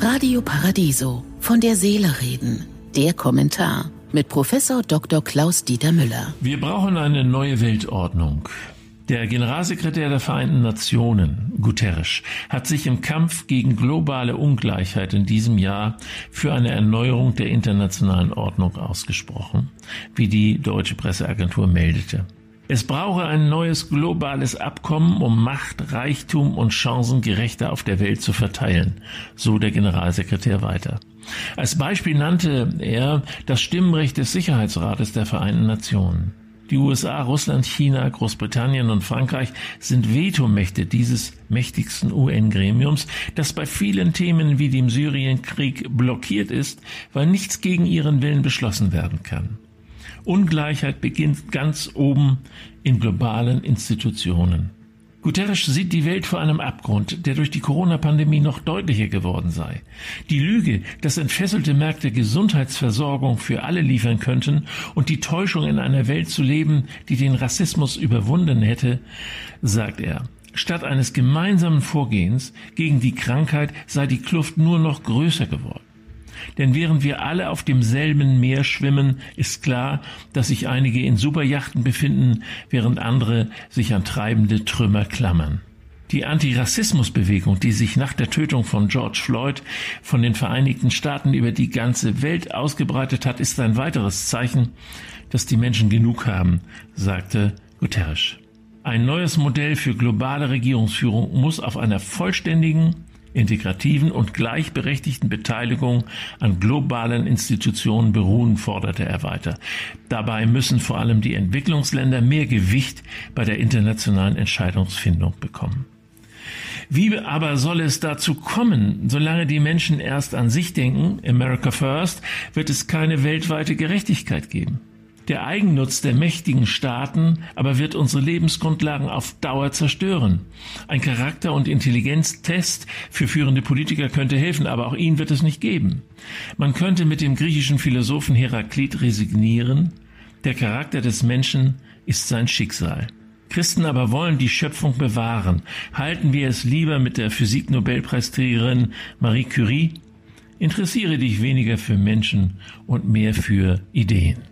Radio Paradiso. Von der Seele reden. Der Kommentar mit Professor Dr. Klaus Dieter Müller. Wir brauchen eine neue Weltordnung. Der Generalsekretär der Vereinten Nationen, Guterres, hat sich im Kampf gegen globale Ungleichheit in diesem Jahr für eine Erneuerung der internationalen Ordnung ausgesprochen, wie die deutsche Presseagentur meldete. Es brauche ein neues globales Abkommen, um Macht, Reichtum und Chancen gerechter auf der Welt zu verteilen, so der Generalsekretär weiter. Als Beispiel nannte er das Stimmrecht des Sicherheitsrates der Vereinten Nationen. Die USA, Russland, China, Großbritannien und Frankreich sind Vetomächte dieses mächtigsten UN-Gremiums, das bei vielen Themen wie dem Syrienkrieg blockiert ist, weil nichts gegen ihren Willen beschlossen werden kann. Ungleichheit beginnt ganz oben in globalen Institutionen. Guterres sieht die Welt vor einem Abgrund, der durch die Corona-Pandemie noch deutlicher geworden sei. Die Lüge, dass entfesselte Märkte Gesundheitsversorgung für alle liefern könnten und die Täuschung in einer Welt zu leben, die den Rassismus überwunden hätte, sagt er. Statt eines gemeinsamen Vorgehens gegen die Krankheit sei die Kluft nur noch größer geworden. Denn während wir alle auf demselben Meer schwimmen, ist klar, dass sich einige in Superjachten befinden, während andere sich an treibende Trümmer klammern. Die Antirassismusbewegung, die sich nach der Tötung von George Floyd von den Vereinigten Staaten über die ganze Welt ausgebreitet hat, ist ein weiteres Zeichen, dass die Menschen genug haben, sagte Guterres. Ein neues Modell für globale Regierungsführung muss auf einer vollständigen, integrativen und gleichberechtigten Beteiligung an globalen Institutionen beruhen, forderte er weiter. Dabei müssen vor allem die Entwicklungsländer mehr Gewicht bei der internationalen Entscheidungsfindung bekommen. Wie aber soll es dazu kommen? Solange die Menschen erst an sich denken, America First, wird es keine weltweite Gerechtigkeit geben. Der Eigennutz der mächtigen Staaten aber wird unsere Lebensgrundlagen auf Dauer zerstören. Ein Charakter- und Intelligenztest für führende Politiker könnte helfen, aber auch ihn wird es nicht geben. Man könnte mit dem griechischen Philosophen Heraklit resignieren. Der Charakter des Menschen ist sein Schicksal. Christen aber wollen die Schöpfung bewahren. Halten wir es lieber mit der Physiknobelpreisträgerin Marie Curie? Interessiere dich weniger für Menschen und mehr für Ideen.